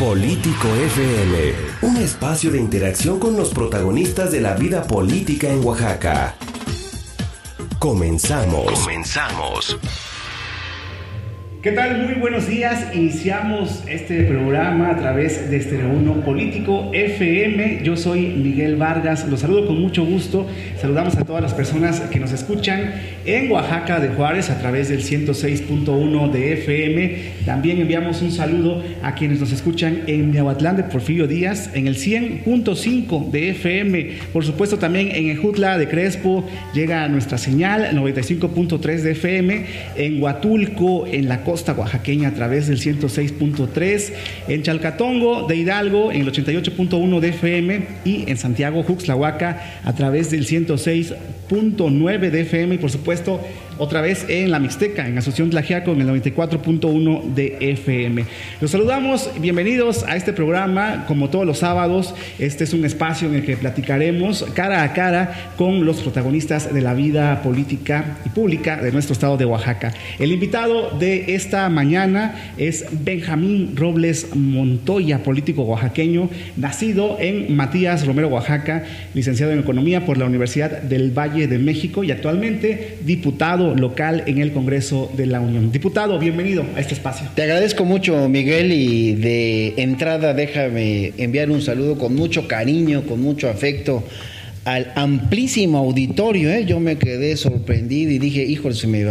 Político FM, un espacio de interacción con los protagonistas de la vida política en Oaxaca. Comenzamos. Comenzamos. ¿Qué tal? Muy buenos días. Iniciamos este programa a través de Estereo 1 Político FM. Yo soy Miguel Vargas. Los saludo con mucho gusto. Saludamos a todas las personas que nos escuchan en Oaxaca de Juárez a través del 106.1 de FM. También enviamos un saludo a quienes nos escuchan en Miahuatlán de Porfirio Díaz en el 100.5 de FM. Por supuesto también en Ejutla de Crespo llega nuestra señal 95.3 de FM. En Huatulco, en la costa oaxaqueña a través del 106.3, en Chalcatongo de Hidalgo en el 88.1 de FM y en Santiago Juxlahuaca a través del 106.9 de FM y por supuesto otra vez en la Mixteca, en Asunción Tlajiaco, en el 94.1 de FM. Los saludamos, bienvenidos a este programa, como todos los sábados, este es un espacio en el que platicaremos cara a cara con los protagonistas de la vida política y pública de nuestro estado de Oaxaca. El invitado de esta mañana es Benjamín Robles Montoya, político oaxaqueño, nacido en Matías Romero, Oaxaca, licenciado en Economía por la Universidad del Valle de México y actualmente diputado local en el Congreso de la Unión. Diputado, bienvenido a este espacio. Te agradezco mucho, Miguel, y de entrada déjame enviar un saludo con mucho cariño, con mucho afecto al amplísimo auditorio. ¿eh? Yo me quedé sorprendido y dije, híjole, me,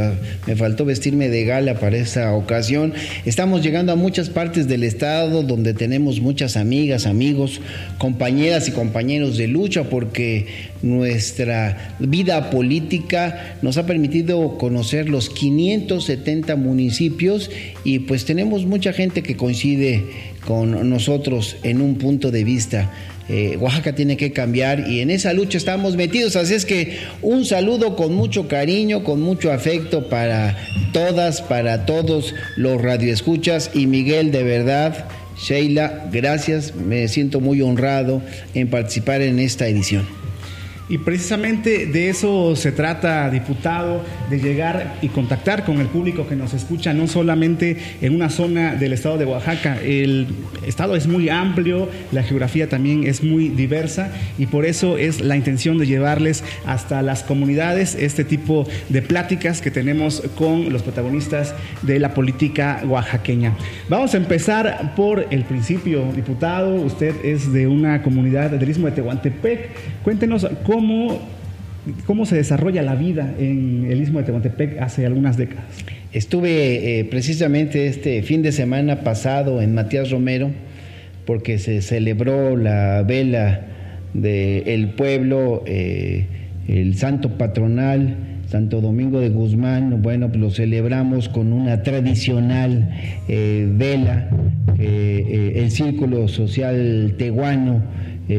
me faltó vestirme de gala para esta ocasión. Estamos llegando a muchas partes del estado donde tenemos muchas amigas, amigos, compañeras y compañeros de lucha porque nuestra vida política nos ha permitido conocer los 570 municipios y pues tenemos mucha gente que coincide con nosotros en un punto de vista. Eh, Oaxaca tiene que cambiar y en esa lucha estamos metidos. Así es que un saludo con mucho cariño, con mucho afecto para todas, para todos los radioescuchas y Miguel, de verdad. Sheila, gracias, me siento muy honrado en participar en esta edición. Y precisamente de eso se trata, diputado, de llegar y contactar con el público que nos escucha, no solamente en una zona del estado de Oaxaca. El estado es muy amplio, la geografía también es muy diversa y por eso es la intención de llevarles hasta las comunidades este tipo de pláticas que tenemos con los protagonistas de la política oaxaqueña. Vamos a empezar por el principio, diputado. Usted es de una comunidad del Istmo de Tehuantepec. Cuéntenos cómo cómo, se desarrolla la vida en el Istmo de Tehuantepec hace algunas décadas. Estuve eh, precisamente este fin de semana pasado en Matías Romero porque se celebró la vela del pueblo, eh, el santo patronal, Santo Domingo de Guzmán, bueno, pues lo celebramos con una tradicional eh, vela que el Círculo Social Tehuano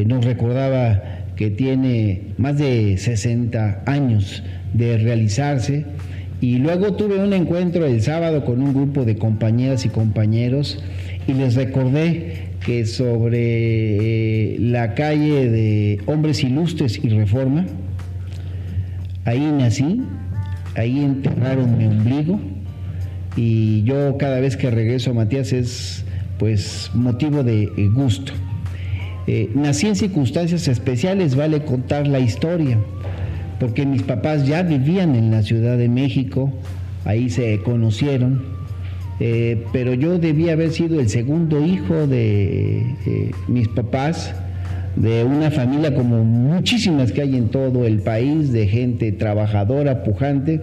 nos recordaba que tiene más de 60 años de realizarse. Y luego tuve un encuentro el sábado con un grupo de compañeras y compañeros y les recordé que sobre eh, la calle de Hombres Ilustres y Reforma, ahí nací, ahí enterraron mi ombligo y yo cada vez que regreso a Matías es pues motivo de gusto. Eh, nací en circunstancias especiales, vale contar la historia, porque mis papás ya vivían en la Ciudad de México, ahí se conocieron, eh, pero yo debía haber sido el segundo hijo de eh, mis papás, de una familia como muchísimas que hay en todo el país, de gente trabajadora, pujante.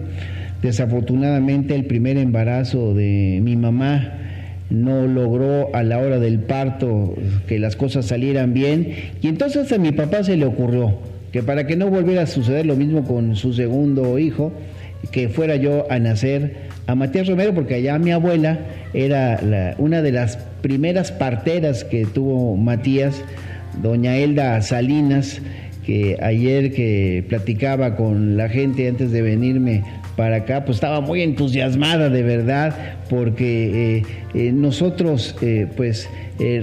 Desafortunadamente el primer embarazo de mi mamá no logró a la hora del parto que las cosas salieran bien. Y entonces a mi papá se le ocurrió que para que no volviera a suceder lo mismo con su segundo hijo, que fuera yo a nacer a Matías Romero, porque allá mi abuela era una de las primeras parteras que tuvo Matías, doña Elda Salinas, que ayer que platicaba con la gente antes de venirme para acá, pues estaba muy entusiasmada de verdad, porque eh, eh, nosotros eh, pues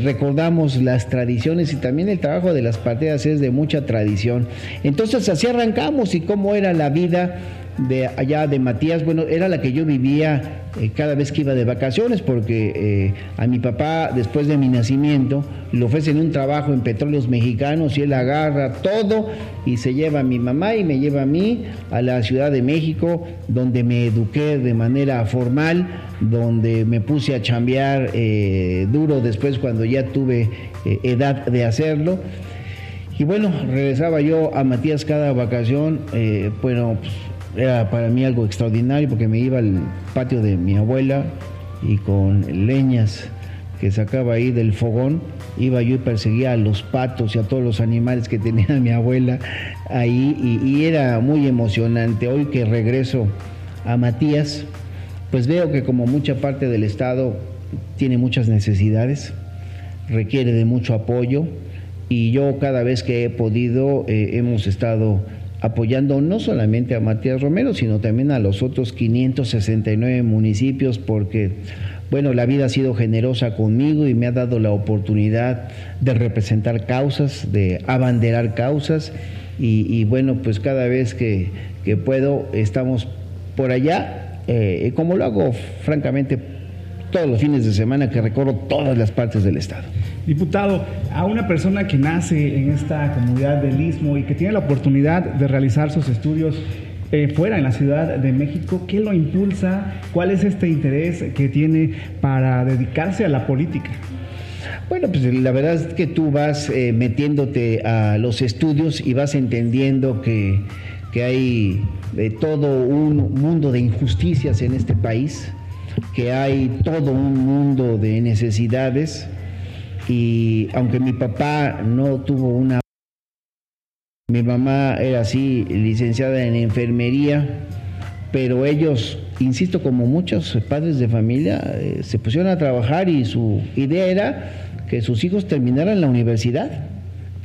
recordamos las tradiciones y también el trabajo de las parteras es de mucha tradición. Entonces así arrancamos y cómo era la vida de allá de Matías, bueno, era la que yo vivía eh, cada vez que iba de vacaciones, porque eh, a mi papá, después de mi nacimiento, le ofrecen un trabajo en petróleos mexicanos y él agarra todo y se lleva a mi mamá y me lleva a mí a la Ciudad de México, donde me eduqué de manera formal, donde me puse a chambear eh, duro después cuando ya tuve edad de hacerlo. Y bueno, regresaba yo a Matías cada vacación, bueno, pues, era para mí algo extraordinario porque me iba al patio de mi abuela y con leñas que sacaba ahí del fogón, iba yo y perseguía a los patos y a todos los animales que tenía mi abuela ahí y, era muy emocionante. Hoy que regreso a Matías, pues veo que como mucha parte del Estado tiene muchas necesidades, requiere de mucho apoyo y yo cada vez que he podido eh, hemos estado apoyando no solamente a Matías Romero, sino también a los otros 569 municipios, porque, bueno, la vida ha sido generosa conmigo y me ha dado la oportunidad de representar causas, de abanderar causas, y, bueno, pues cada vez que, puedo estamos por allá, eh, como lo hago francamente todos los fines de semana que recorro todas las partes del Estado. Diputado, a una persona que nace en esta comunidad del Istmo y que tiene la oportunidad de realizar sus estudios eh, fuera en la Ciudad de México, ¿qué lo impulsa? ¿Cuál es este interés que tiene para dedicarse a la política? Bueno, pues la verdad es que tú vas eh, metiéndote a los estudios y vas entendiendo que, que hay de todo un mundo de injusticias en este país, que hay todo un mundo de necesidades y aunque mi papá no tuvo una... Mi mamá era así, licenciada en enfermería, pero ellos, insisto, como muchos padres de familia, eh, se pusieron a trabajar y su idea era que sus hijos terminaran la universidad.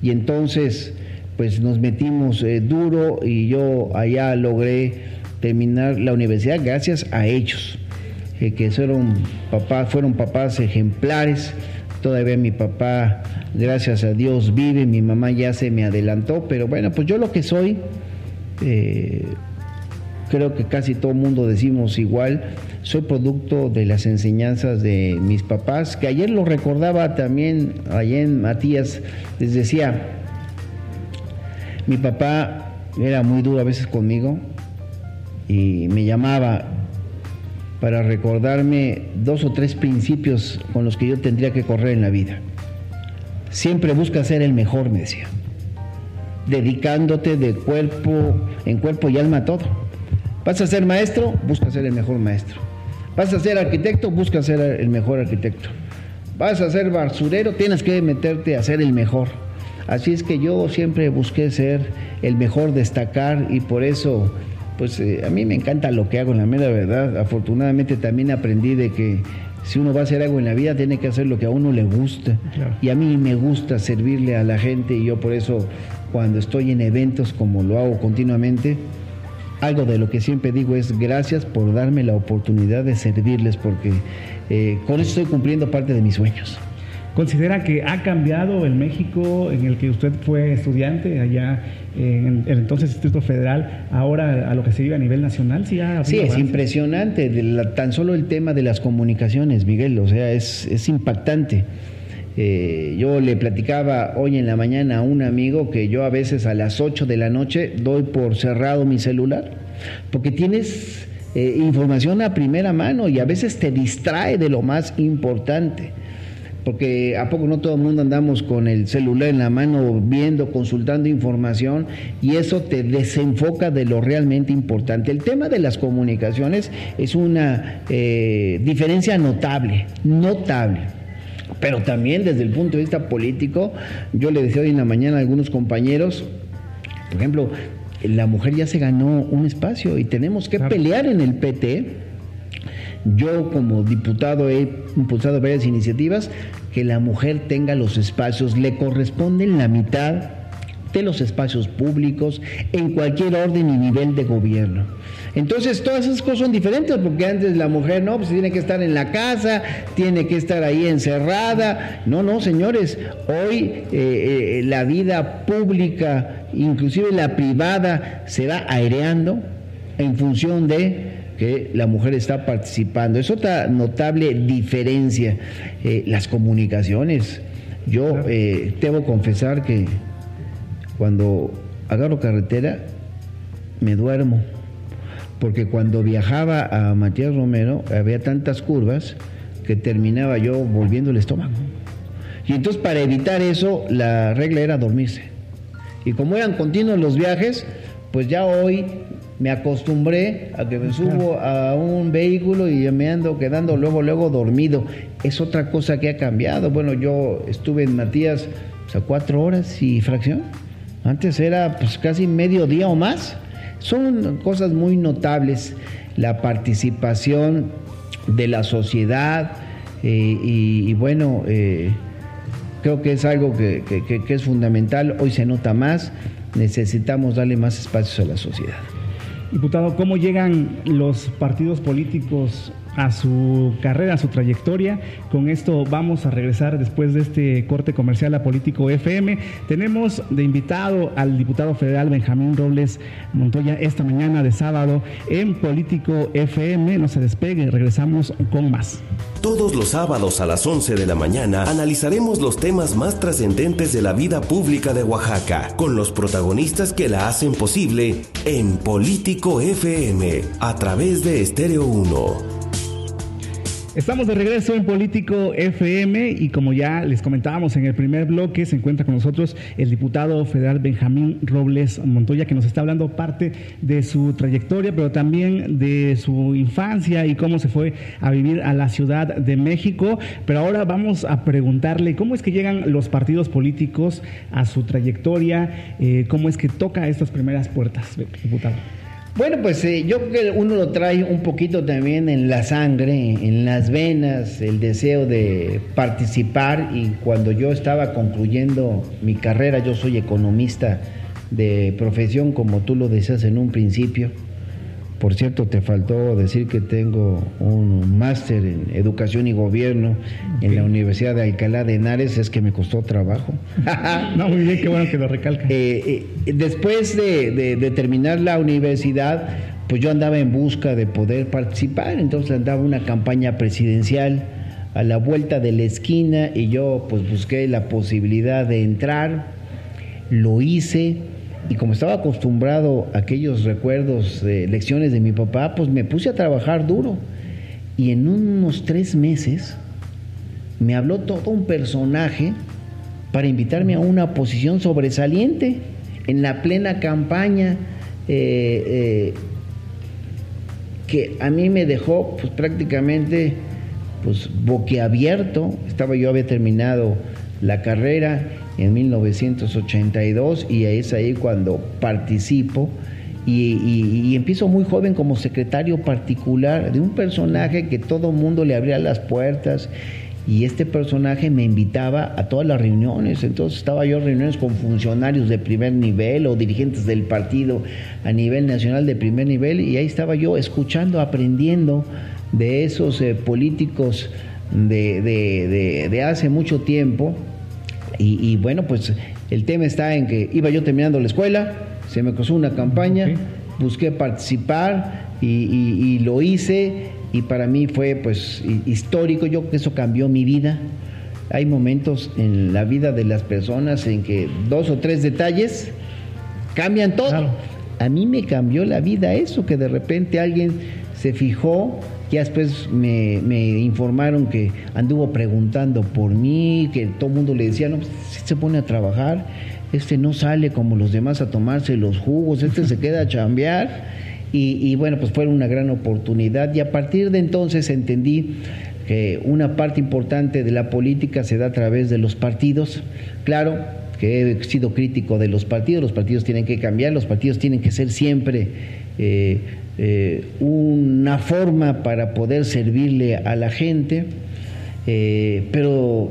Y entonces, pues nos metimos eh, duro y yo allá logré terminar la universidad gracias a ellos, eh, que fueron papás, fueron papás ejemplares Todavía mi papá, gracias a Dios, vive, mi mamá ya se me adelantó, pero bueno, pues yo lo que soy, eh, creo que casi todo mundo decimos igual, soy producto de las enseñanzas de mis papás, que ayer lo recordaba también, ayer Matías les decía, mi papá era muy duro a veces conmigo y me llamaba para recordarme dos o tres principios con los que yo tendría que correr en la vida. Siempre busca ser el mejor, me decía, dedicándote de cuerpo, en cuerpo y alma a todo. Vas a ser maestro, busca ser el mejor maestro. Vas a ser arquitecto, busca ser el mejor arquitecto. Vas a ser basurero, tienes que meterte a ser el mejor. Así es que yo siempre busqué ser el mejor, destacar y por eso pues eh, a mí me encanta lo que hago, en la mera verdad. Afortunadamente también aprendí de que si uno va a hacer algo en la vida, tiene que hacer lo que a uno le gusta. Y a mí me gusta servirle a la gente y yo por eso cuando estoy en eventos como lo hago continuamente, algo de lo que siempre digo es gracias por darme la oportunidad de servirles porque eh, con eso estoy cumpliendo parte de mis sueños. ¿Considera que ha cambiado el México en el que usted fue estudiante allá en el entonces Instituto Federal, ahora a lo que se vive a nivel nacional? Sí, es impresionante, tan solo el tema de las comunicaciones, Miguel, o sea, es, impactante. Eh, yo le platicaba hoy en la mañana a un amigo que yo a veces a las 8 de la noche doy por cerrado mi celular, porque tienes eh, información a primera mano y a veces te distrae de lo más importante porque a poco no todo el mundo andamos con el celular en la mano viendo, consultando información y eso te desenfoca de lo realmente importante. El tema de las comunicaciones es una eh, diferencia notable, notable. Pero también desde el punto de vista político, yo le decía hoy en la mañana a algunos compañeros, por ejemplo, la mujer ya se ganó un espacio y tenemos que pelear en el PT yo como diputado he impulsado varias iniciativas que la mujer tenga los espacios, le corresponden la mitad de los espacios públicos en cualquier orden y nivel de gobierno. Entonces todas esas cosas son diferentes porque antes la mujer no, pues tiene que estar en la casa, tiene que estar ahí encerrada. No, no, señores, hoy eh, eh, la vida pública, inclusive la privada, se va aireando en función de que la mujer está participando. Es otra notable diferencia. Eh, las comunicaciones. Yo eh, debo confesar que cuando agarro carretera me duermo, porque cuando viajaba a Matías Romero había tantas curvas que terminaba yo volviendo el estómago. Y entonces para evitar eso la regla era dormirse. Y como eran continuos los viajes, pues ya hoy me acostumbré a que me subo a un vehículo y me ando quedando luego, luego dormido. Es otra cosa que ha cambiado. Bueno, yo estuve en Matías a cuatro horas y fracción. Antes era pues casi medio día o más. Son cosas muy notables. La participación de la sociedad eh, y, bueno, eh, creo que es algo que es fundamental. Hoy se nota más. Necesitamos darle más espacios a la sociedad. Diputado, ¿cómo llegan los partidos políticos a su carrera, a su trayectoria. Con esto vamos a regresar después de este corte comercial a Político FM. Tenemos de invitado al diputado federal Benjamín Robles Montoya esta mañana de sábado en Político FM. No se despegue, regresamos con más. Todos los sábados a las 11 de la mañana analizaremos los temas más trascendentes de la vida pública de Oaxaca con los protagonistas que la hacen posible en Político FM a través de Estéreo 1. Estamos de regreso en Político FM y como ya les comentábamos en el primer bloque, se encuentra con nosotros el diputado federal Benjamín Robles Montoya, que nos está hablando parte de su trayectoria, pero también de su infancia y cómo se fue a vivir a la Ciudad de México. Pero ahora vamos a preguntarle cómo es que llegan los partidos políticos a su trayectoria, eh, cómo es que toca estas primeras puertas, diputado. Bueno, pues eh, yo creo que uno lo trae un poquito también en la sangre, en las venas, el deseo de participar. Y cuando yo estaba concluyendo mi carrera, yo soy economista de profesión, como tú lo decías en un principio, por cierto, te faltó decir que tengo un máster en educación y gobierno en la Universidad de Alcalá de Henares, es que me costó trabajo. no, muy bien, qué bueno que lo recalca. Eh, eh, después de, terminar la universidad, pues yo andaba en busca de poder participar, entonces andaba una campaña presidencial a la vuelta de la esquina y yo pues busqué la posibilidad de entrar, lo hice y como estaba acostumbrado a aquellos recuerdos de lecciones de mi papá, pues me puse a trabajar duro. Y en unos tres meses me habló todo un personaje para invitarme a una posición sobresaliente en la plena campaña eh, eh, que a mí me dejó pues, prácticamente pues boquiabierto. Estaba yo había terminado la carrera en 1982 y es ahí cuando participo y, empiezo muy joven como secretario particular de un personaje que todo mundo le abría las puertas y este personaje me invitaba a todas las reuniones, entonces estaba yo en reuniones con funcionarios de primer nivel o dirigentes del partido a nivel nacional de primer nivel y ahí estaba yo escuchando, aprendiendo de esos eh, políticos de, de hace mucho tiempo y, bueno, pues el tema está en que iba yo terminando la escuela, se me cruzó una campaña, busqué participar y, lo hice y para mí fue pues histórico, yo creo que eso cambió mi vida. Hay momentos en la vida de las personas en que dos o tres detalles cambian todo. A mí me cambió la vida eso, que de repente alguien se fijó ya después me, informaron que anduvo preguntando por mí, que todo el mundo le decía, no, pues, si se pone a trabajar, este no sale como los demás a tomarse los jugos, este se queda a chambear. Y, bueno, pues fue una gran oportunidad. Y a partir de entonces entendí que una parte importante de la política se da a través de los partidos. Claro, que he sido crítico de los partidos, los partidos tienen que cambiar, los partidos tienen que ser siempre eh, eh, una forma para poder servirle a la gente, eh, pero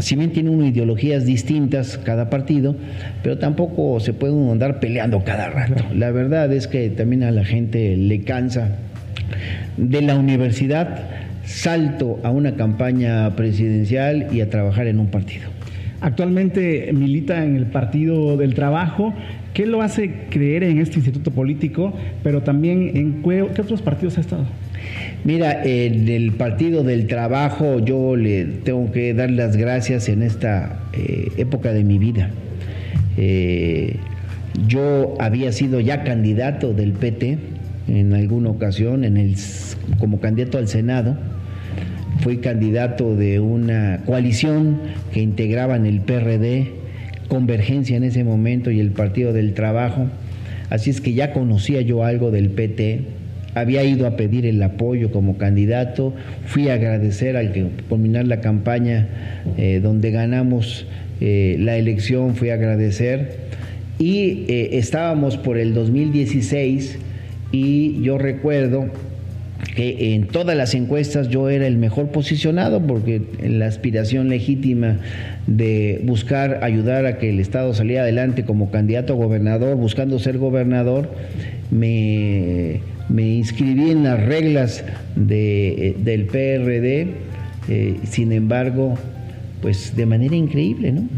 si bien tiene unas ideologías distintas cada partido, pero tampoco se puede andar peleando cada rato. La verdad es que también a la gente le cansa. De la universidad salto a una campaña presidencial y a trabajar en un partido. Actualmente milita en el Partido del Trabajo. ¿Qué lo hace creer en este instituto político? Pero también en qué, otros partidos ha estado. Mira, en el Partido del Trabajo yo le tengo que dar las gracias en esta eh, época de mi vida. Eh, yo había sido ya candidato del PT en alguna ocasión en el, como candidato al Senado fui candidato de una coalición que integraban el PRD, Convergencia en ese momento y el Partido del Trabajo. Así es que ya conocía yo algo del PT, había ido a pedir el apoyo como candidato, fui a agradecer al que culminar la campaña eh, donde ganamos eh, la elección, fui a agradecer y eh, estábamos por el 2016 y yo recuerdo que en todas las encuestas yo era el mejor posicionado porque la aspiración legítima de buscar ayudar a que el Estado saliera adelante como candidato a gobernador, buscando ser gobernador, me, inscribí en las reglas de, del PRD, eh, sin embargo, pues de manera increíble, ¿no?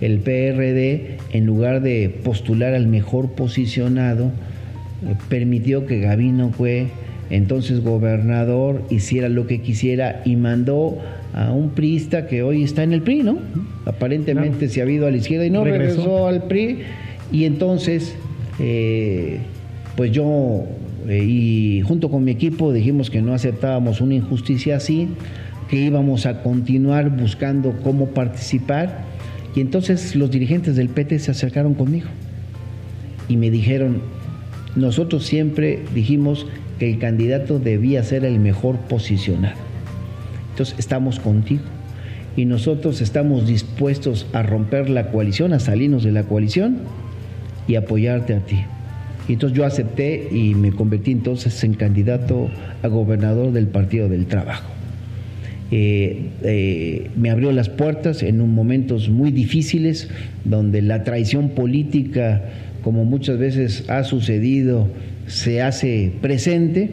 El PRD, en lugar de postular al mejor posicionado, eh, permitió que Gabino fue entonces gobernador hiciera lo que quisiera y mandó a un priista que hoy está en el PRI, ¿no? Aparentemente se ha ido a la izquierda y no regresó, al PRI. Y entonces, eh, pues yo eh, y junto con mi equipo dijimos que no aceptábamos una injusticia así, que íbamos a continuar buscando cómo participar. Y entonces los dirigentes del PT se acercaron conmigo y me dijeron, nosotros siempre dijimos que el candidato debía ser el mejor posicionado. Entonces estamos contigo y nosotros estamos dispuestos a romper la coalición, a salirnos de la coalición y apoyarte a ti. Y entonces yo acepté y me convertí entonces en candidato a gobernador del Partido del Trabajo. Eh, eh, me abrió las puertas en momentos muy difíciles donde la traición política, como muchas veces ha sucedido se hace presente,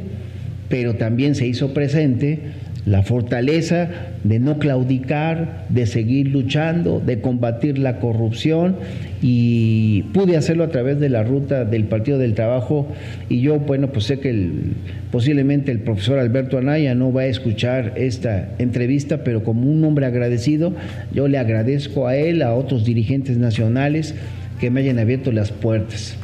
pero también se hizo presente la fortaleza de no claudicar, de seguir luchando, de combatir la corrupción y pude hacerlo a través de la ruta del Partido del Trabajo y yo, bueno, pues sé que posiblemente el profesor Alberto Anaya no va a escuchar esta entrevista, pero como un hombre agradecido, yo le agradezco a él, a otros dirigentes nacionales que me hayan abierto las puertas.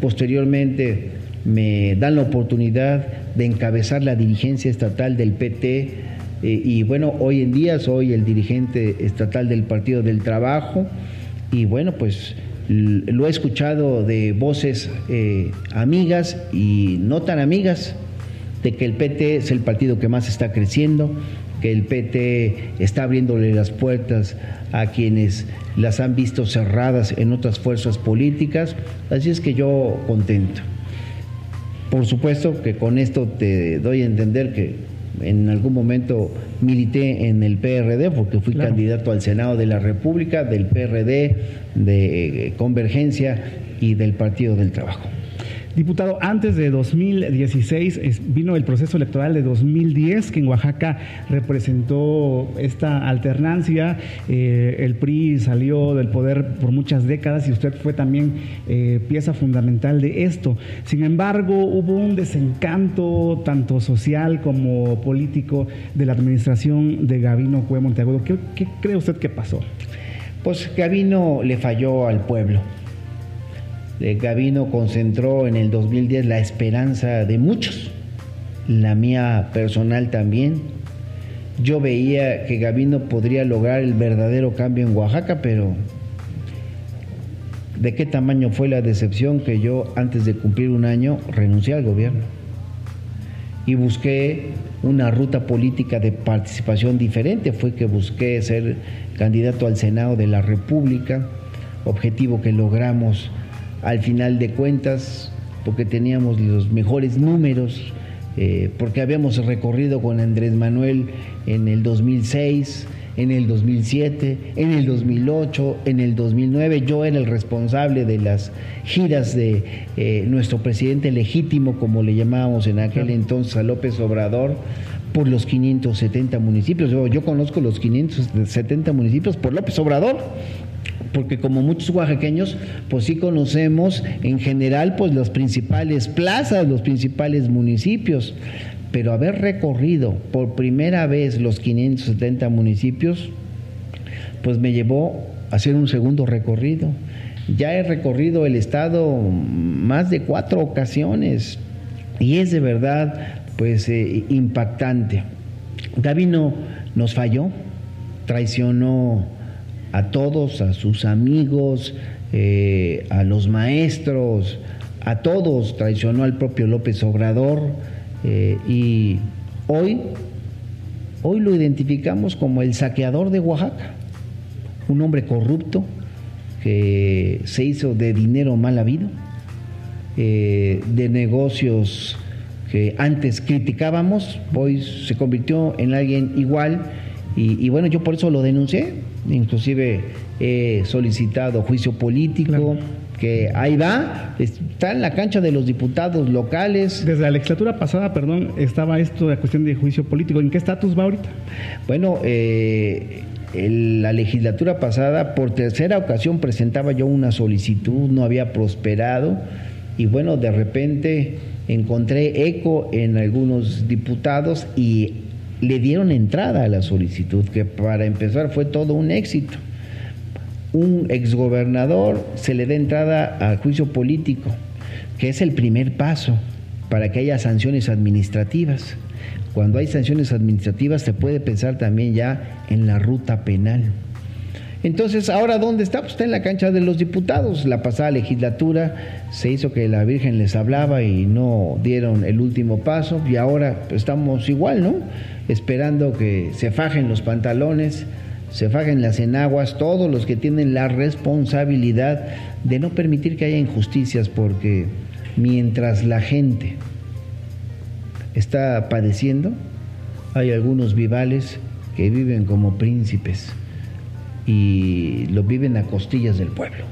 Posteriormente, me dan la oportunidad de encabezar la dirigencia estatal del PT eh, y bueno, hoy en día soy el dirigente estatal del Partido del Trabajo y bueno, pues lo he escuchado de voces eh, amigas y no tan amigas de que el PT es el partido que más está creciendo, que el PT está abriéndole las puertas a quienes las han visto cerradas en otras fuerzas políticas, así es que yo contento. Por supuesto que con esto te doy a entender que en algún momento milité en el PRD porque fui candidato al Senado de la República, del PRD, de eh, Convergencia y del Partido del Trabajo. Diputado, antes de 2016 vino el proceso electoral de 2010 que en Oaxaca representó esta alternancia. Eh, el PRI salió del poder por muchas décadas y usted fue también eh, pieza fundamental de esto. Sin embargo, hubo un desencanto tanto social como político de la administración de Gavino Cue Monteagudo. ¿Qué, ¿Qué cree usted que pasó? Pues Gavino le falló al pueblo Gavino concentró en el 2010 la esperanza de muchos, la mía personal también. Yo veía que Gavino podría lograr el verdadero cambio en Oaxaca, pero ¿de qué tamaño fue la decepción que yo antes de cumplir un año renuncié al gobierno? Y busqué una ruta política de participación diferente, fue que busqué ser candidato al Senado de la República, objetivo que logramos al final de cuentas, porque teníamos los mejores números, eh, porque habíamos recorrido con Andrés Manuel en el 2006, en el 2007, en el 2008, en el 2009. Yo era el responsable de las giras de eh, nuestro presidente legítimo, como le llamábamos en aquel entonces a López Obrador, por los 570 municipios. Yo, yo conozco los 570 municipios por López Obrador porque como muchos oaxaqueños, pues sí conocemos en general pues las principales plazas, los principales municipios, pero haber recorrido por primera vez los 570 municipios, pues me llevó a hacer un segundo recorrido. Ya he recorrido el estado más de cuatro ocasiones y es de verdad pues eh, impactante. Gavino nos falló, traicionó a todos, a sus amigos, eh, a los maestros, a todos, traicionó al propio López Obrador eh, y hoy, hoy lo identificamos como el saqueador de Oaxaca, un hombre corrupto que se hizo de dinero mal habido, eh, de negocios que antes criticábamos, hoy se convirtió en alguien igual y, y bueno, yo por eso lo denuncié, inclusive he solicitado juicio político. que ahí va, está en la cancha de los diputados locales. Desde la legislatura pasada, perdón, estaba esto de cuestión de juicio político. ¿En qué estatus va ahorita? Bueno, eh, la legislatura pasada, por tercera ocasión, presentaba yo una solicitud, no había prosperado, y bueno, de repente encontré eco en algunos diputados y le dieron entrada a la solicitud, que para empezar fue todo un éxito. Un exgobernador se le da entrada al juicio político, que es el primer paso para que haya sanciones administrativas. Cuando hay sanciones administrativas se puede pensar también ya en la ruta penal. Entonces, ¿ahora dónde está? Pues está en la cancha de los diputados. La pasada legislatura se hizo que la Virgen les hablaba y no dieron el último paso y ahora estamos igual, ¿no? esperando que se fajen los pantalones, se fajen las enaguas, todos los que tienen la responsabilidad de no permitir que haya injusticias, porque mientras la gente está padeciendo, hay algunos vivales que viven como príncipes y lo viven a costillas del pueblo.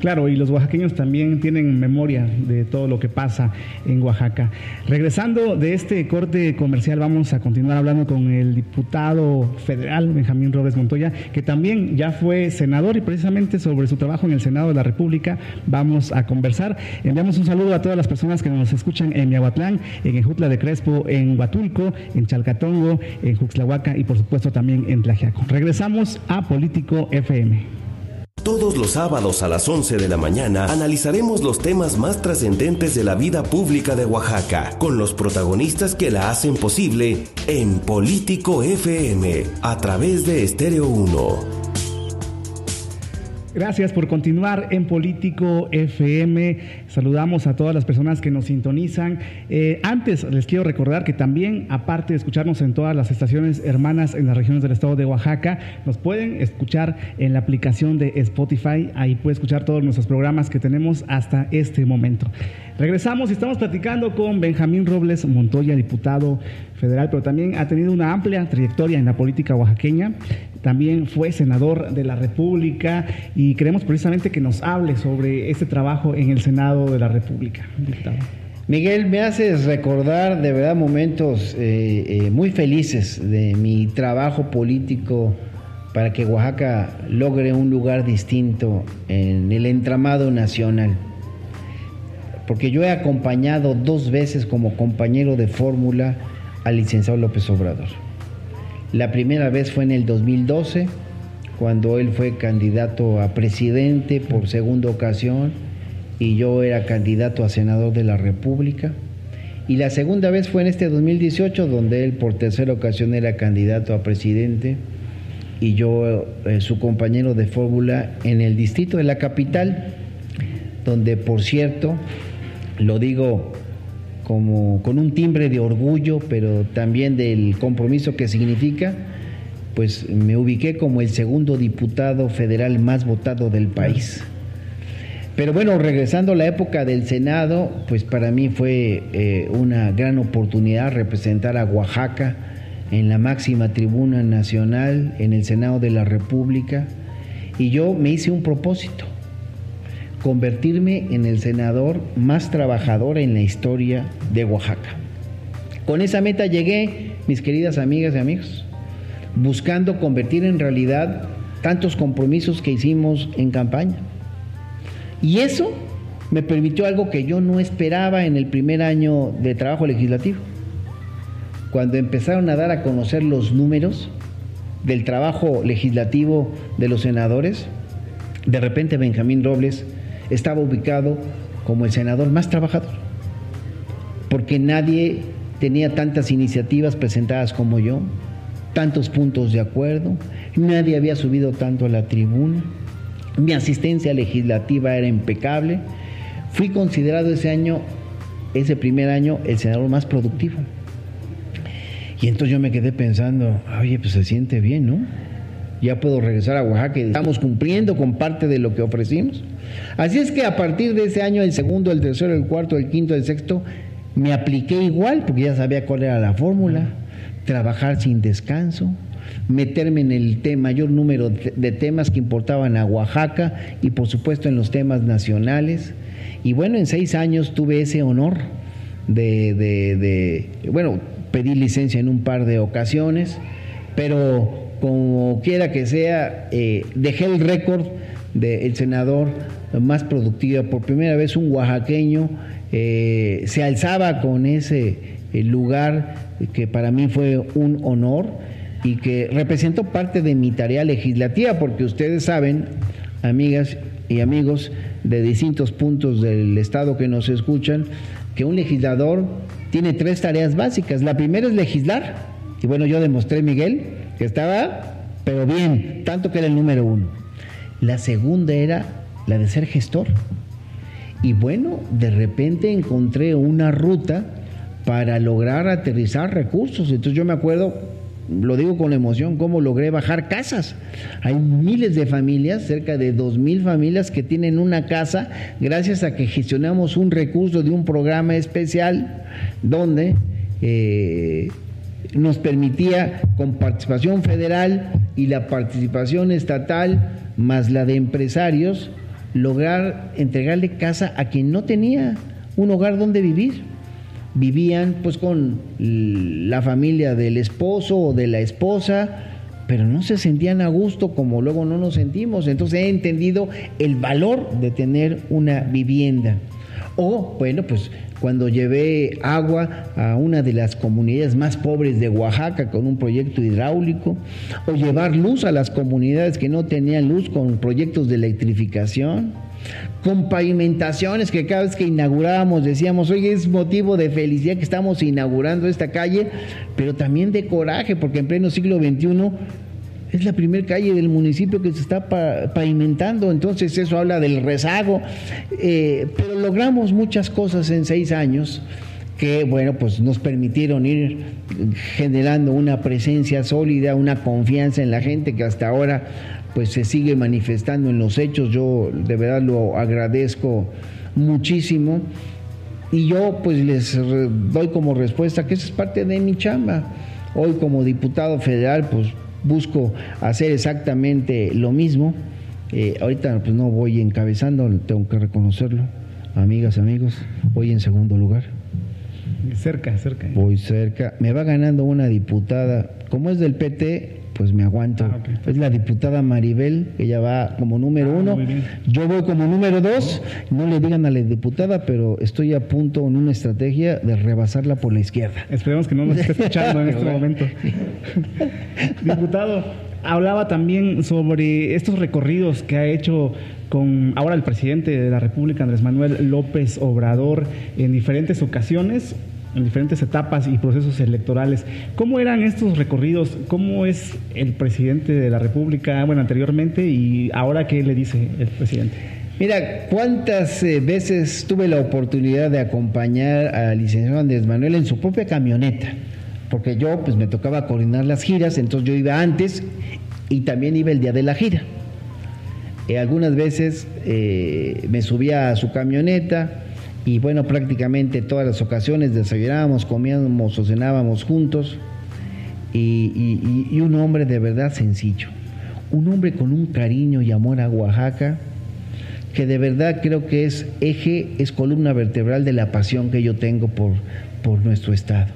Claro, y los oaxaqueños también tienen memoria de todo lo que pasa en Oaxaca. Regresando de este corte comercial, vamos a continuar hablando con el diputado federal Benjamín Robles Montoya, que también ya fue senador y precisamente sobre su trabajo en el Senado de la República vamos a conversar. Enviamos un saludo a todas las personas que nos escuchan en Miahuatlán, en Ejutla de Crespo, en Huatulco, en Chalcatongo, en Juxlahuaca y por supuesto también en Tlajiaco. Regresamos a Político FM. Todos los sábados a las 11 de la mañana analizaremos los temas más trascendentes de la vida pública de Oaxaca, con los protagonistas que la hacen posible en Político FM, a través de Estéreo 1. Gracias por continuar en Político FM. Saludamos a todas las personas que nos sintonizan. Eh, antes les quiero recordar que también, aparte de escucharnos en todas las estaciones hermanas en las regiones del estado de Oaxaca, nos pueden escuchar en la aplicación de Spotify. Ahí puede escuchar todos nuestros programas que tenemos hasta este momento. Regresamos y estamos platicando con Benjamín Robles Montoya, diputado federal, pero también ha tenido una amplia trayectoria en la política oaxaqueña también fue senador de la República y queremos precisamente que nos hable sobre este trabajo en el Senado de la República. Miguel, me haces recordar de verdad momentos eh, eh, muy felices de mi trabajo político para que Oaxaca logre un lugar distinto en el entramado nacional. Porque yo he acompañado dos veces como compañero de fórmula al licenciado López Obrador. La primera vez fue en el 2012, cuando él fue candidato a presidente por segunda ocasión y yo era candidato a senador de la República. Y la segunda vez fue en este 2018, donde él por tercera ocasión era candidato a presidente y yo eh, su compañero de fórmula en el distrito de la capital, donde por cierto, lo digo como con un timbre de orgullo, pero también del compromiso que significa, pues me ubiqué como el segundo diputado federal más votado del país. Pero bueno, regresando a la época del Senado, pues para mí fue eh, una gran oportunidad representar a Oaxaca en la máxima tribuna nacional, en el Senado de la República, y yo me hice un propósito, convertirme en el senador más trabajador en la historia de Oaxaca. Con esa meta llegué, mis queridas amigas y amigos, buscando convertir en realidad tantos compromisos que hicimos en campaña. Y eso me permitió algo que yo no esperaba en el primer año de trabajo legislativo. Cuando empezaron a dar a conocer los números del trabajo legislativo de los senadores, de repente Benjamín Robles estaba ubicado como el senador más trabajador, porque nadie tenía tantas iniciativas presentadas como yo, tantos puntos de acuerdo, nadie había subido tanto a la tribuna, mi asistencia legislativa era impecable, fui considerado ese año, ese primer año, el senador más productivo. Y entonces yo me quedé pensando, oye, pues se siente bien, ¿no? Ya puedo regresar a Oaxaca estamos cumpliendo con parte de lo que ofrecimos. Así es que a partir de ese año, el segundo, el tercero, el cuarto, el quinto, el sexto, me apliqué igual, porque ya sabía cuál era la fórmula, trabajar sin descanso, meterme en el mayor número de temas que importaban a Oaxaca y por supuesto en los temas nacionales. Y bueno, en seis años tuve ese honor de, bueno, pedí licencia en un par de ocasiones, pero como quiera que sea, eh, dejé el récord del senador más productivo. Por primera vez un oaxaqueño eh, se alzaba con ese eh, lugar que para mí fue un honor y que representó parte de mi tarea legislativa, porque ustedes saben, amigas y amigos de distintos puntos del Estado que nos escuchan, que un legislador tiene tres tareas básicas. La primera es legislar, y bueno, yo demostré, Miguel, que estaba, pero bien, tanto que era el número uno. La segunda era la de ser gestor. Y bueno, de repente encontré una ruta para lograr aterrizar recursos. Entonces yo me acuerdo lo digo con emoción, cómo logré bajar casas. Hay miles de familias, cerca de dos mil familias que tienen una casa gracias a que gestionamos un recurso de un programa especial donde eh, nos permitía con participación federal y la participación estatal más la de empresarios lograr entregarle casa a quien no tenía un hogar donde vivir vivían pues con la familia del esposo o de la esposa, pero no se sentían a gusto como luego no nos sentimos. Entonces he entendido el valor de tener una vivienda. O, bueno, pues cuando llevé agua a una de las comunidades más pobres de Oaxaca con un proyecto hidráulico, o llevar luz a las comunidades que no tenían luz con proyectos de electrificación con pavimentaciones que cada vez que inaugurábamos decíamos, oye, es motivo de felicidad que estamos inaugurando esta calle, pero también de coraje, porque en pleno siglo XXI es la primera calle del municipio que se está pavimentando, entonces eso habla del rezago, eh, pero logramos muchas cosas en seis años que, bueno, pues nos permitieron ir generando una presencia sólida, una confianza en la gente que hasta ahora pues se sigue manifestando en los hechos. Yo de verdad lo agradezco muchísimo. Y yo pues les doy como respuesta que esa es parte de mi chamba. Hoy como diputado federal pues busco hacer exactamente lo mismo. Eh, ahorita pues no voy encabezando, tengo que reconocerlo. Amigas, amigos, voy en segundo lugar. Cerca, cerca. Voy cerca. Me va ganando una diputada. Como es del PT, pues me aguanto. Ah, es la diputada Maribel, ella va como número ah, uno. Yo voy como número dos. No le digan a la diputada, pero estoy a punto en una estrategia de rebasarla por la izquierda. Esperemos que no nos esté escuchando en este momento. Diputado, hablaba también sobre estos recorridos que ha hecho con ahora el presidente de la República, Andrés Manuel López Obrador, en diferentes ocasiones en diferentes etapas y procesos electorales. ¿Cómo eran estos recorridos? ¿Cómo es el presidente de la República, bueno, anteriormente y ahora qué le dice el presidente? Mira, cuántas eh, veces tuve la oportunidad de acompañar al licenciado Andrés Manuel en su propia camioneta, porque yo pues me tocaba coordinar las giras, entonces yo iba antes y también iba el día de la gira. Eh, algunas veces eh, me subía a su camioneta, y bueno, prácticamente todas las ocasiones desayunábamos, comíamos o cenábamos juntos y, un hombre de verdad sencillo, un hombre con un cariño y amor a Oaxaca que de verdad creo que es eje, es columna vertebral de la pasión que yo tengo por, por nuestro estado.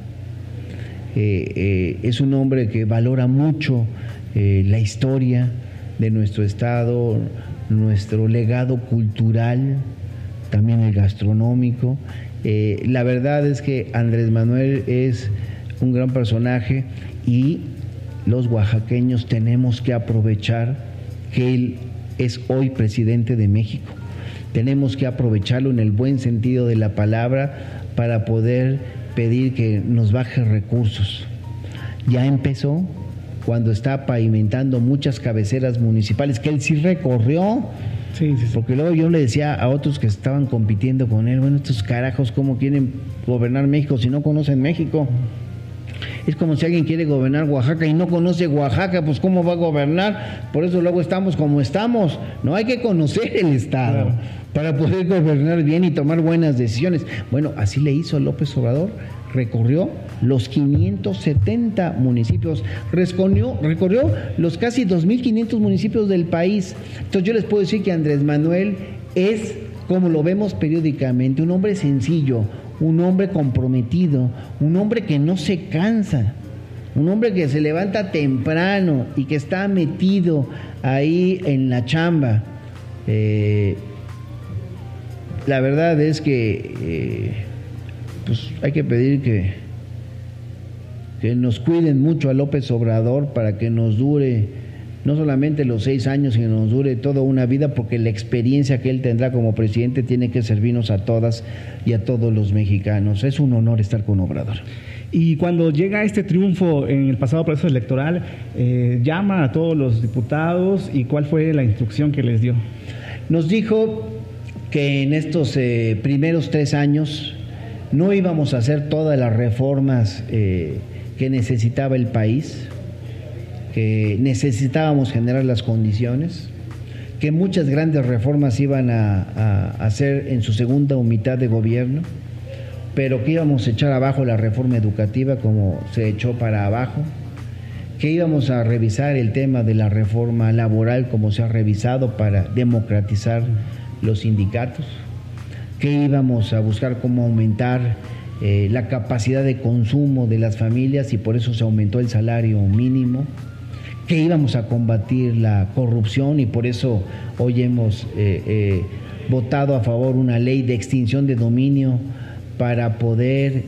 es un hombre que valora mucho la historia de nuestro estado, nuestro legado cultural, también el gastronómico. la verdad es que Andrés Manuel es un gran personaje y los oaxaqueños tenemos que aprovechar que él es hoy presidente de México. Tenemos que aprovecharlo en el buen sentido de la palabra para poder pedir que nos baje recursos. Ya empezó cuando está pavimentando muchas cabeceras municipales que él sí recorrió. Sí, sí, Porque luego yo le decía a otros que estaban compitiendo con él, bueno, estos carajos, ¿cómo quieren gobernar México si no conocen México? Es como si alguien quiere gobernar Oaxaca y no conoce Oaxaca, pues ¿cómo va a gobernar? Por eso luego estamos como estamos. No hay que conocer el Estado para poder gobernar bien y tomar buenas decisiones. Bueno, así le hizo López Obrador. Recorrió los 570 municipios, recorrió, recorrió los casi 2.500 municipios del país. Entonces yo les puedo decir que Andrés Manuel es, como lo vemos periódicamente, un hombre sencillo, un hombre comprometido, un hombre que no se cansa, un hombre que se levanta temprano y que está metido ahí en la chamba. Eh, la verdad es que eh, pues hay que pedir que, que nos cuiden mucho a López Obrador para que nos dure no solamente los seis años, sino nos dure toda una vida, porque la experiencia que él tendrá como presidente tiene que servirnos a todas y a todos los mexicanos. Es un honor estar con Obrador. Y cuando llega este triunfo en el pasado proceso electoral, eh, llama a todos los diputados y cuál fue la instrucción que les dio. Nos dijo que en estos eh, primeros tres años no íbamos a hacer todas las reformas eh, que necesitaba el país, que necesitábamos generar las condiciones, que muchas grandes reformas iban a, hacer en su segunda mitad de gobierno, pero que íbamos a echar abajo la reforma educativa como se echó para abajo, que íbamos a revisar el tema de la reforma laboral como se ha revisado para democratizar los sindicatos, que íbamos a buscar cómo aumentar eh, la capacidad de consumo de las familias y por eso se aumentó el salario mínimo que íbamos a combatir la corrupción y por eso hoy hemos eh, eh, votado a favor una ley de extinción de dominio para poder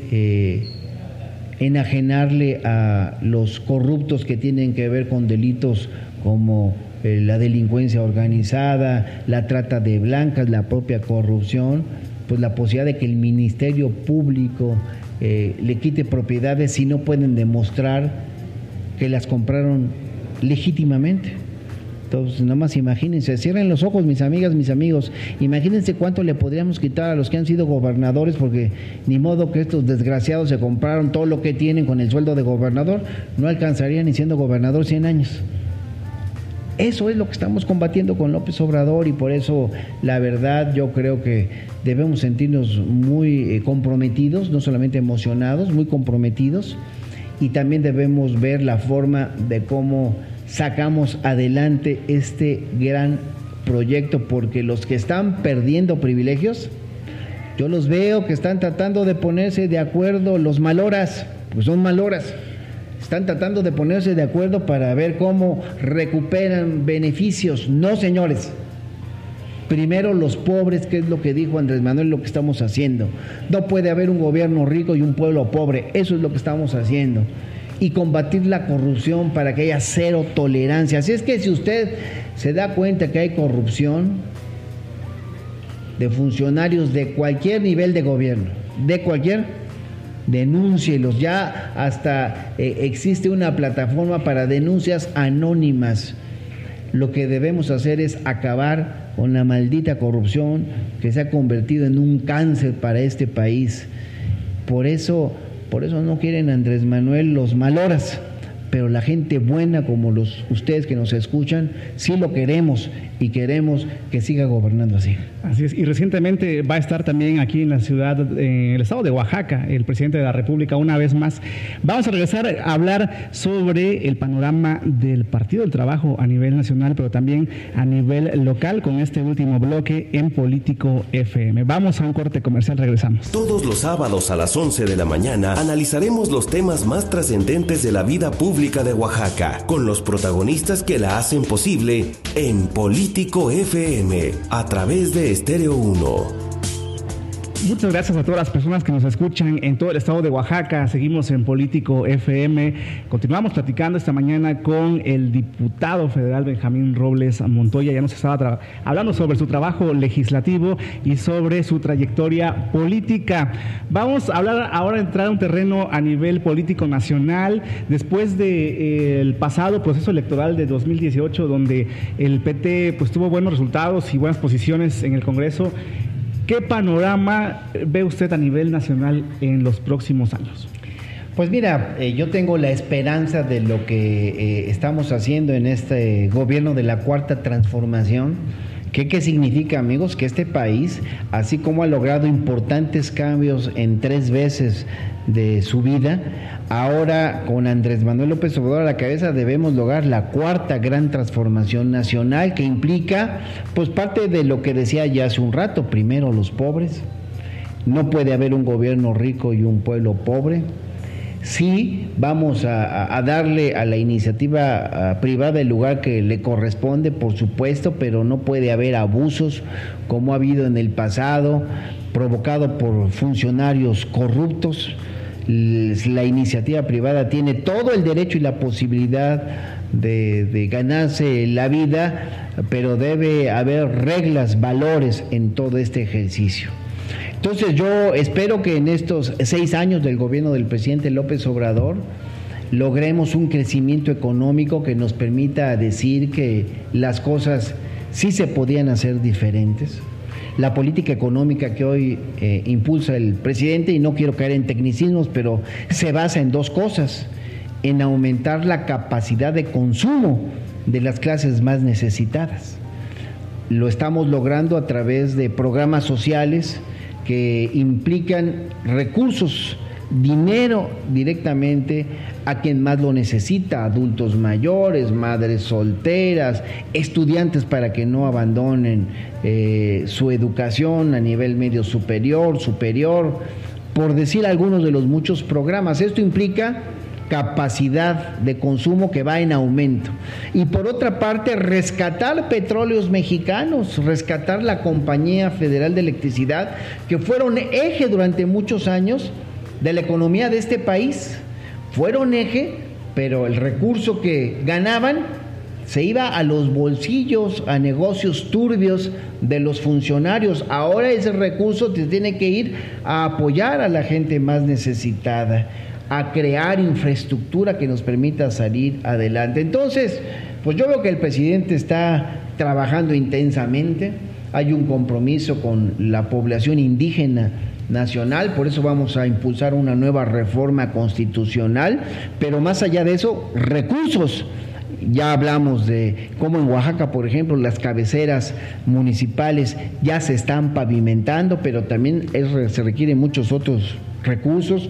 enajenarle a los corruptos que tienen que ver con delitos como la delincuencia organizada, la trata de blancas, la propia corrupción, pues la posibilidad de que el Ministerio Público le quite propiedades si no pueden demostrar que las compraron legítimamente. Entonces, nada más imagínense, cierren los ojos, mis amigas, mis amigos. Imagínense cuánto le podríamos quitar a los que han sido gobernadores, porque ni modo que estos desgraciados se compraron todo lo que tienen con el sueldo de gobernador, no alcanzarían ni siendo gobernador 100 años. Eso es lo que estamos combatiendo con López Obrador y por eso la verdad yo creo que debemos sentirnos muy eh, comprometidos, no solamente emocionados, muy comprometidos. Y también debemos ver la forma de cómo sacamos adelante este gran proyecto, porque los que están perdiendo privilegios, yo los veo que están tratando de ponerse de acuerdo, los maloras, pues son maloras, están tratando de ponerse de acuerdo para ver cómo recuperan beneficios. No, señores, Primero los pobres, que es lo que dijo Andrés Manuel, lo que estamos haciendo. No puede haber un gobierno rico y un pueblo pobre. Eso es lo que estamos haciendo. Y combatir la corrupción para que haya cero tolerancia. Así es que si usted se da cuenta que hay corrupción de funcionarios de cualquier nivel de gobierno, de cualquier, denúncielos. Ya hasta eh, existe una plataforma para denuncias anónimas. Lo que debemos hacer es acabar con la maldita corrupción que se ha convertido en un cáncer para este país. Por eso, por eso no quieren Andrés Manuel los maloras, pero la gente buena como los ustedes que nos escuchan, sí lo queremos y queremos que siga gobernando así. Así es, y recientemente va a estar también aquí en la ciudad, en el estado de Oaxaca, el presidente de la República una vez más. Vamos a regresar a hablar sobre el panorama del Partido del Trabajo a nivel nacional, pero también a nivel local con este último bloque en Político FM. Vamos a un corte comercial, regresamos. Todos los sábados a las 11 de la mañana analizaremos los temas más trascendentes de la vida pública de Oaxaca, con los protagonistas que la hacen posible en Político FM, a través de Estéreo 1. Muchas gracias a todas las personas que nos escuchan en todo el estado de Oaxaca. Seguimos en Político FM. Continuamos platicando esta mañana con el diputado federal Benjamín Robles Montoya. Ya nos estaba hablando sobre su trabajo legislativo y sobre su trayectoria política. Vamos a hablar ahora, entrar a un terreno a nivel político nacional. Después del eh, pasado proceso electoral de 2018, donde el PT pues, tuvo buenos resultados y buenas posiciones en el Congreso. ¿Qué panorama ve usted a nivel nacional en los próximos años? Pues mira, eh, yo tengo la esperanza de lo que eh, estamos haciendo en este gobierno de la cuarta transformación. ¿Qué, ¿Qué significa, amigos? Que este país, así como ha logrado importantes cambios en tres veces de su vida, Ahora, con Andrés Manuel López Obrador a la cabeza, debemos lograr la cuarta gran transformación nacional que implica, pues, parte de lo que decía ya hace un rato. Primero, los pobres. No puede haber un gobierno rico y un pueblo pobre. Sí, vamos a, darle a la iniciativa privada el lugar que le corresponde, por supuesto, pero no puede haber abusos como ha habido en el pasado, provocado por funcionarios corruptos la iniciativa privada tiene todo el derecho y la posibilidad de, ganarse la vida, pero debe haber reglas, valores en todo este ejercicio. Entonces yo espero que en estos seis años del gobierno del presidente López Obrador logremos un crecimiento económico que nos permita decir que las cosas sí se podían hacer diferentes la política económica que hoy eh, impulsa el presidente, y no quiero caer en tecnicismos, pero se basa en dos cosas, en aumentar la capacidad de consumo de las clases más necesitadas. Lo estamos logrando a través de programas sociales que implican recursos dinero directamente a quien más lo necesita, adultos mayores, madres solteras, estudiantes para que no abandonen eh, su educación a nivel medio superior, superior, por decir algunos de los muchos programas. Esto implica capacidad de consumo que va en aumento. Y por otra parte, rescatar petróleos mexicanos, rescatar la Compañía Federal de Electricidad, que fueron eje durante muchos años de la economía de este país. Fueron eje, pero el recurso que ganaban se iba a los bolsillos, a negocios turbios de los funcionarios. Ahora ese recurso te tiene que ir a apoyar a la gente más necesitada, a crear infraestructura que nos permita salir adelante. Entonces, pues yo veo que el presidente está trabajando intensamente, hay un compromiso con la población indígena nacional, por eso vamos a impulsar una nueva reforma constitucional, pero más allá de eso, recursos. Ya hablamos de cómo en Oaxaca, por ejemplo, las cabeceras municipales ya se están pavimentando, pero también se requieren muchos otros recursos.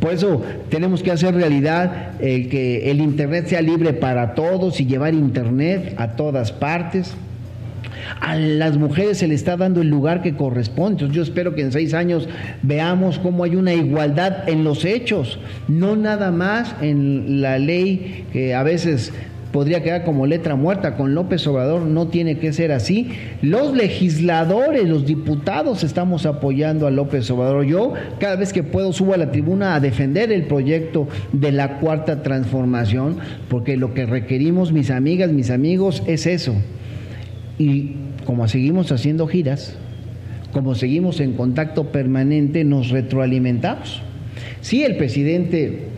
Por eso tenemos que hacer realidad el que el Internet sea libre para todos y llevar Internet a todas partes a las mujeres se le está dando el lugar que corresponde. Yo espero que en seis años veamos cómo hay una igualdad en los hechos, no nada más en la ley que a veces podría quedar como letra muerta. Con López Obrador no tiene que ser así. Los legisladores, los diputados estamos apoyando a López Obrador. Yo cada vez que puedo subo a la tribuna a defender el proyecto de la cuarta transformación, porque lo que requerimos, mis amigas, mis amigos, es eso. Y como seguimos haciendo giras, como seguimos en contacto permanente, nos retroalimentamos. Sí, el presidente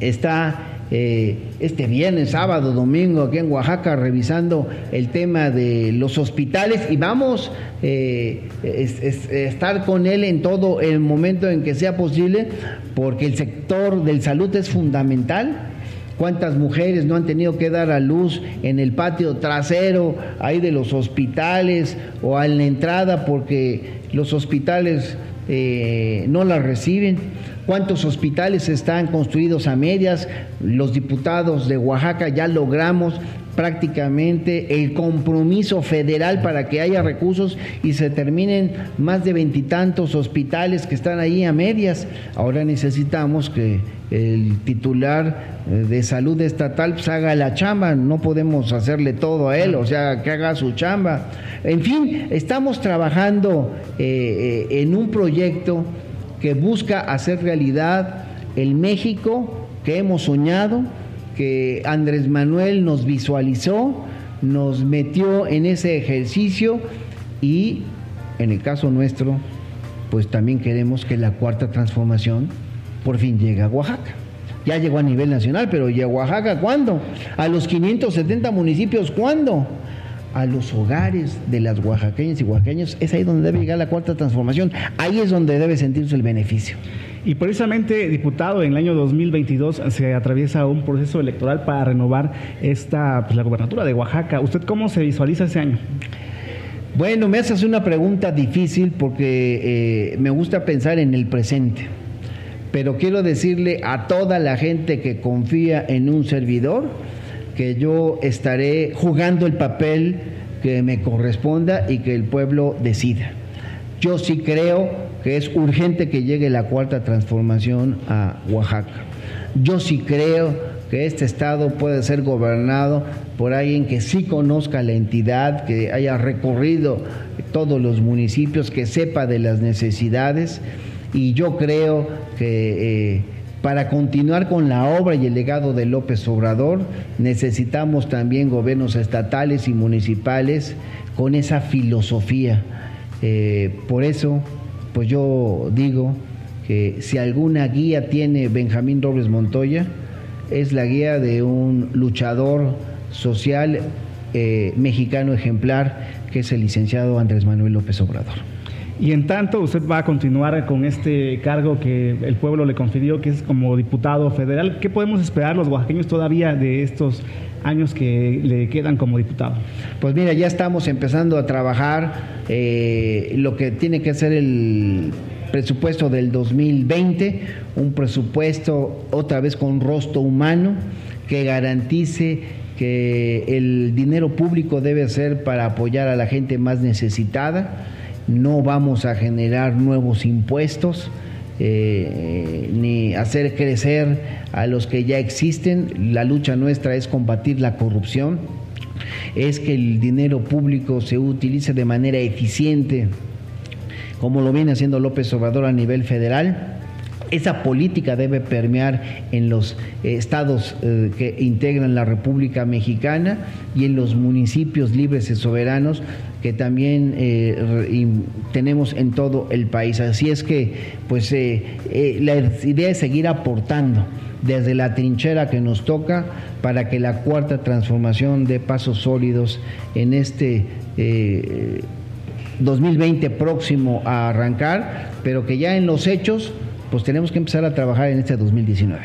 está eh, este viernes, sábado, domingo aquí en Oaxaca revisando el tema de los hospitales y vamos eh, estar con él en todo el momento en que sea posible porque el sector del salud es fundamental cuántas mujeres no han tenido que dar a luz en el patio trasero, ahí de los hospitales o en la entrada porque los hospitales eh, no las reciben. ¿Cuántos hospitales están construidos a medias? Los diputados de Oaxaca ya logramos prácticamente el compromiso federal para que haya recursos y se terminen más de veintitantos hospitales que están ahí a medias. Ahora necesitamos que el titular eh, de salud estatal pues, haga la chamba, no podemos hacerle todo a él, o sea, que haga su chamba. En fin, estamos trabajando eh, eh, en un proyecto que busca hacer realidad el México que hemos soñado, que Andrés Manuel nos visualizó, nos metió en ese ejercicio y en el caso nuestro, pues también queremos que la cuarta transformación por fin llegue a Oaxaca. Ya llegó a nivel nacional, pero ¿y a Oaxaca cuándo? ¿A los 570 municipios cuándo? A los hogares de las oaxaqueñas y oaxaqueños, es ahí donde debe llegar la cuarta transformación, ahí es donde debe sentirse el beneficio. Y precisamente, diputado, en el año 2022 se atraviesa un proceso electoral para renovar esta, pues, la gobernatura de Oaxaca. ¿Usted cómo se visualiza ese año? Bueno, me haces una pregunta difícil porque eh, me gusta pensar en el presente. Pero quiero decirle a toda la gente que confía en un servidor que yo estaré jugando el papel que me corresponda y que el pueblo decida. Yo sí creo que es urgente que llegue la cuarta transformación a Oaxaca. Yo sí creo que este estado puede ser gobernado por alguien que sí conozca la entidad, que haya recorrido todos los municipios, que sepa de las necesidades y yo creo que eh, para continuar con la obra y el legado de López Obrador necesitamos también gobiernos estatales y municipales con esa filosofía. Eh, por eso pues yo digo que si alguna guía tiene Benjamín Robles Montoya, es la guía de un luchador social eh, mexicano ejemplar, que es el licenciado Andrés Manuel López Obrador. Y en tanto, usted va a continuar con este cargo que el pueblo le confirió, que es como diputado federal. ¿Qué podemos esperar los oaxaqueños todavía de estos años que le quedan como diputado? Pues mira, ya estamos empezando a trabajar eh, lo que tiene que ser el presupuesto del 2020, un presupuesto otra vez con rostro humano que garantice que el dinero público debe ser para apoyar a la gente más necesitada, no vamos a generar nuevos impuestos, eh, ni hacer crecer a los que ya existen. La lucha nuestra es combatir la corrupción, es que el dinero público se utilice de manera eficiente, como lo viene haciendo López Obrador a nivel federal. Esa política debe permear en los eh, estados eh, que integran la República Mexicana y en los municipios libres y soberanos que también eh, tenemos en todo el país. Así es que, pues, la idea es seguir aportando desde la trinchera que nos toca para que la cuarta transformación dé pasos sólidos en este 2020 próximo a arrancar, pero que ya en los hechos pues tenemos que empezar a trabajar en este 2019.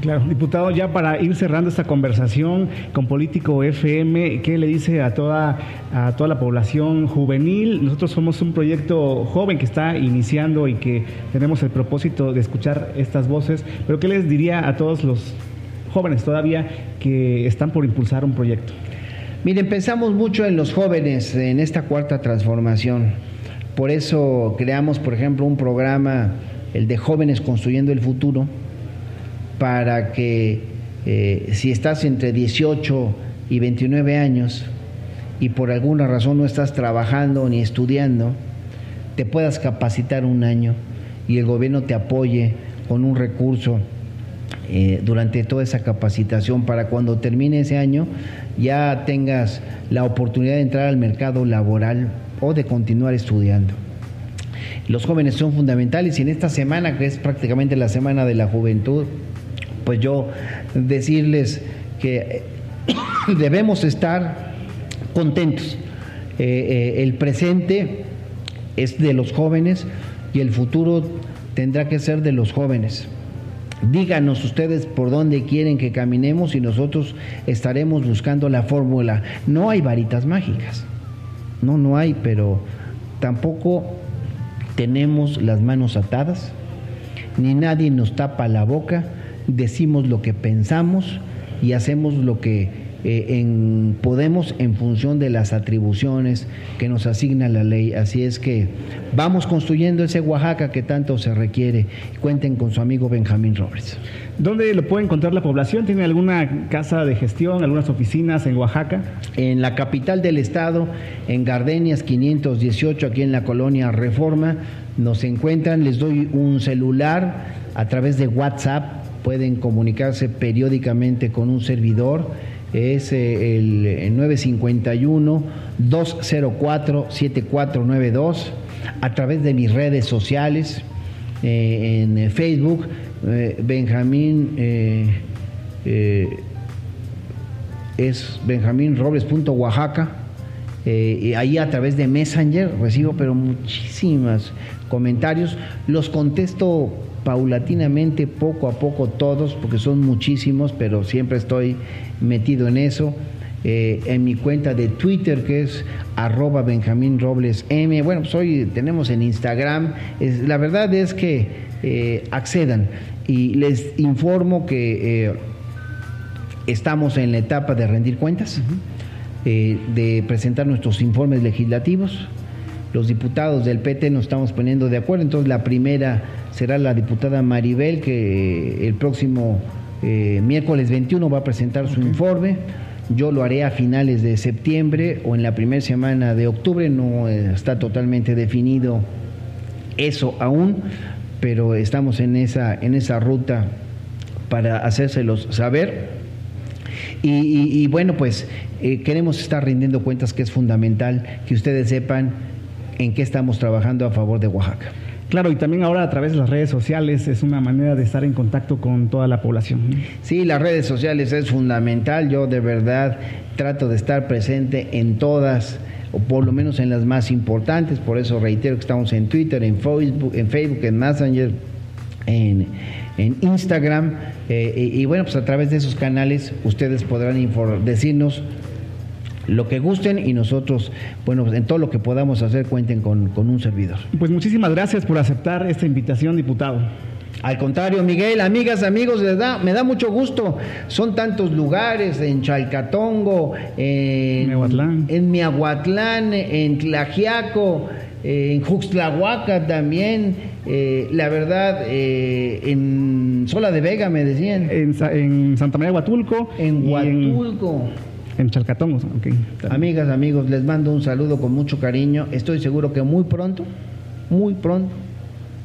Claro, diputado, ya para ir cerrando esta conversación con Político FM, ¿qué le dice a toda, a toda la población juvenil? Nosotros somos un proyecto joven que está iniciando y que tenemos el propósito de escuchar estas voces, pero ¿qué les diría a todos los jóvenes todavía que están por impulsar un proyecto? Miren, pensamos mucho en los jóvenes en esta cuarta transformación. Por eso creamos, por ejemplo, un programa el de jóvenes construyendo el futuro, para que eh, si estás entre 18 y 29 años y por alguna razón no estás trabajando ni estudiando, te puedas capacitar un año y el gobierno te apoye con un recurso eh, durante toda esa capacitación para cuando termine ese año ya tengas la oportunidad de entrar al mercado laboral o de continuar estudiando. Los jóvenes son fundamentales y en esta semana, que es prácticamente la semana de la juventud, pues yo decirles que debemos estar contentos. Eh, eh, el presente es de los jóvenes y el futuro tendrá que ser de los jóvenes. Díganos ustedes por dónde quieren que caminemos y nosotros estaremos buscando la fórmula. No hay varitas mágicas. No, no hay, pero tampoco tenemos las manos atadas, ni nadie nos tapa la boca, decimos lo que pensamos y hacemos lo que eh, en, podemos en función de las atribuciones que nos asigna la ley. Así es que vamos construyendo ese Oaxaca que tanto se requiere. Cuenten con su amigo Benjamín Robles. ¿Dónde lo puede encontrar la población? ¿Tiene alguna casa de gestión, algunas oficinas en Oaxaca? En la capital del estado, en Gardenias 518, aquí en la colonia Reforma, nos encuentran, les doy un celular a través de WhatsApp, pueden comunicarse periódicamente con un servidor es eh, el 951-204-7492 a través de mis redes sociales, eh, en Facebook, eh, Benjamín es Benjamín Robles.oaxaca. y ahí a través de Messenger recibo pero muchísimos comentarios. Los contesto paulatinamente, poco a poco todos, porque son muchísimos, pero siempre estoy metido en eso. Eh, en mi cuenta de Twitter que es arroba Benjamín Robles M. Bueno, pues hoy tenemos en Instagram. Es, la verdad es que eh, accedan y les informo que eh, estamos en la etapa de rendir cuentas, de presentar nuestros informes legislativos. Los diputados del PT nos estamos poniendo de acuerdo, entonces la primera será la diputada Maribel que el próximo eh, miércoles 21 va a presentar su informe. Yo lo haré a finales de septiembre o en la primera semana de octubre. No eh, está totalmente definido eso aún, pero estamos en esa, en esa ruta para hacérselos saber. Y, bueno, pues eh, queremos estar rindiendo cuentas que es fundamental que ustedes sepan en qué estamos trabajando a favor de Oaxaca. Claro, y también ahora a través de las redes sociales es una manera de estar en contacto con toda la población. Sí, las redes sociales es fundamental. Yo de verdad trato de estar presente en todas o por lo menos en las más importantes, por eso reitero que estamos en Twitter, en Facebook, en, Facebook, en Messenger, en, Instagram, eh, y, bueno, pues a través de esos canales ustedes podrán decirnos lo que gusten y nosotros, bueno, en todo lo que podamos hacer cuenten con, un servidor. Pues muchísimas gracias por aceptar esta invitación, diputado. Al contrario, Miguel, amigas, amigos, les da, me da mucho gusto. Son tantos lugares, en Chalcatongo, en Miahuatlán, en, Miahuatlán, en Tlajiaco, en Juxtlahuaca también. Eh, la verdad, eh, en Sola de Vega me decían. En, Santa María Huatulco. En Huatulco. En Chalcatón, Amigas, amigos, les mando un saludo con mucho cariño. Estoy seguro que muy pronto, muy pronto,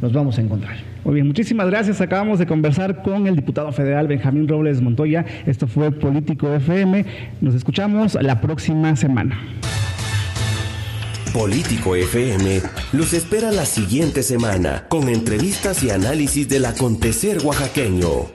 nos vamos a encontrar. Muy bien, muchísimas gracias. Acabamos de conversar con el diputado federal Benjamín Robles Montoya. Esto fue Político FM. Nos escuchamos la próxima semana. Político FM los espera la siguiente semana con entrevistas y análisis del acontecer oaxaqueño.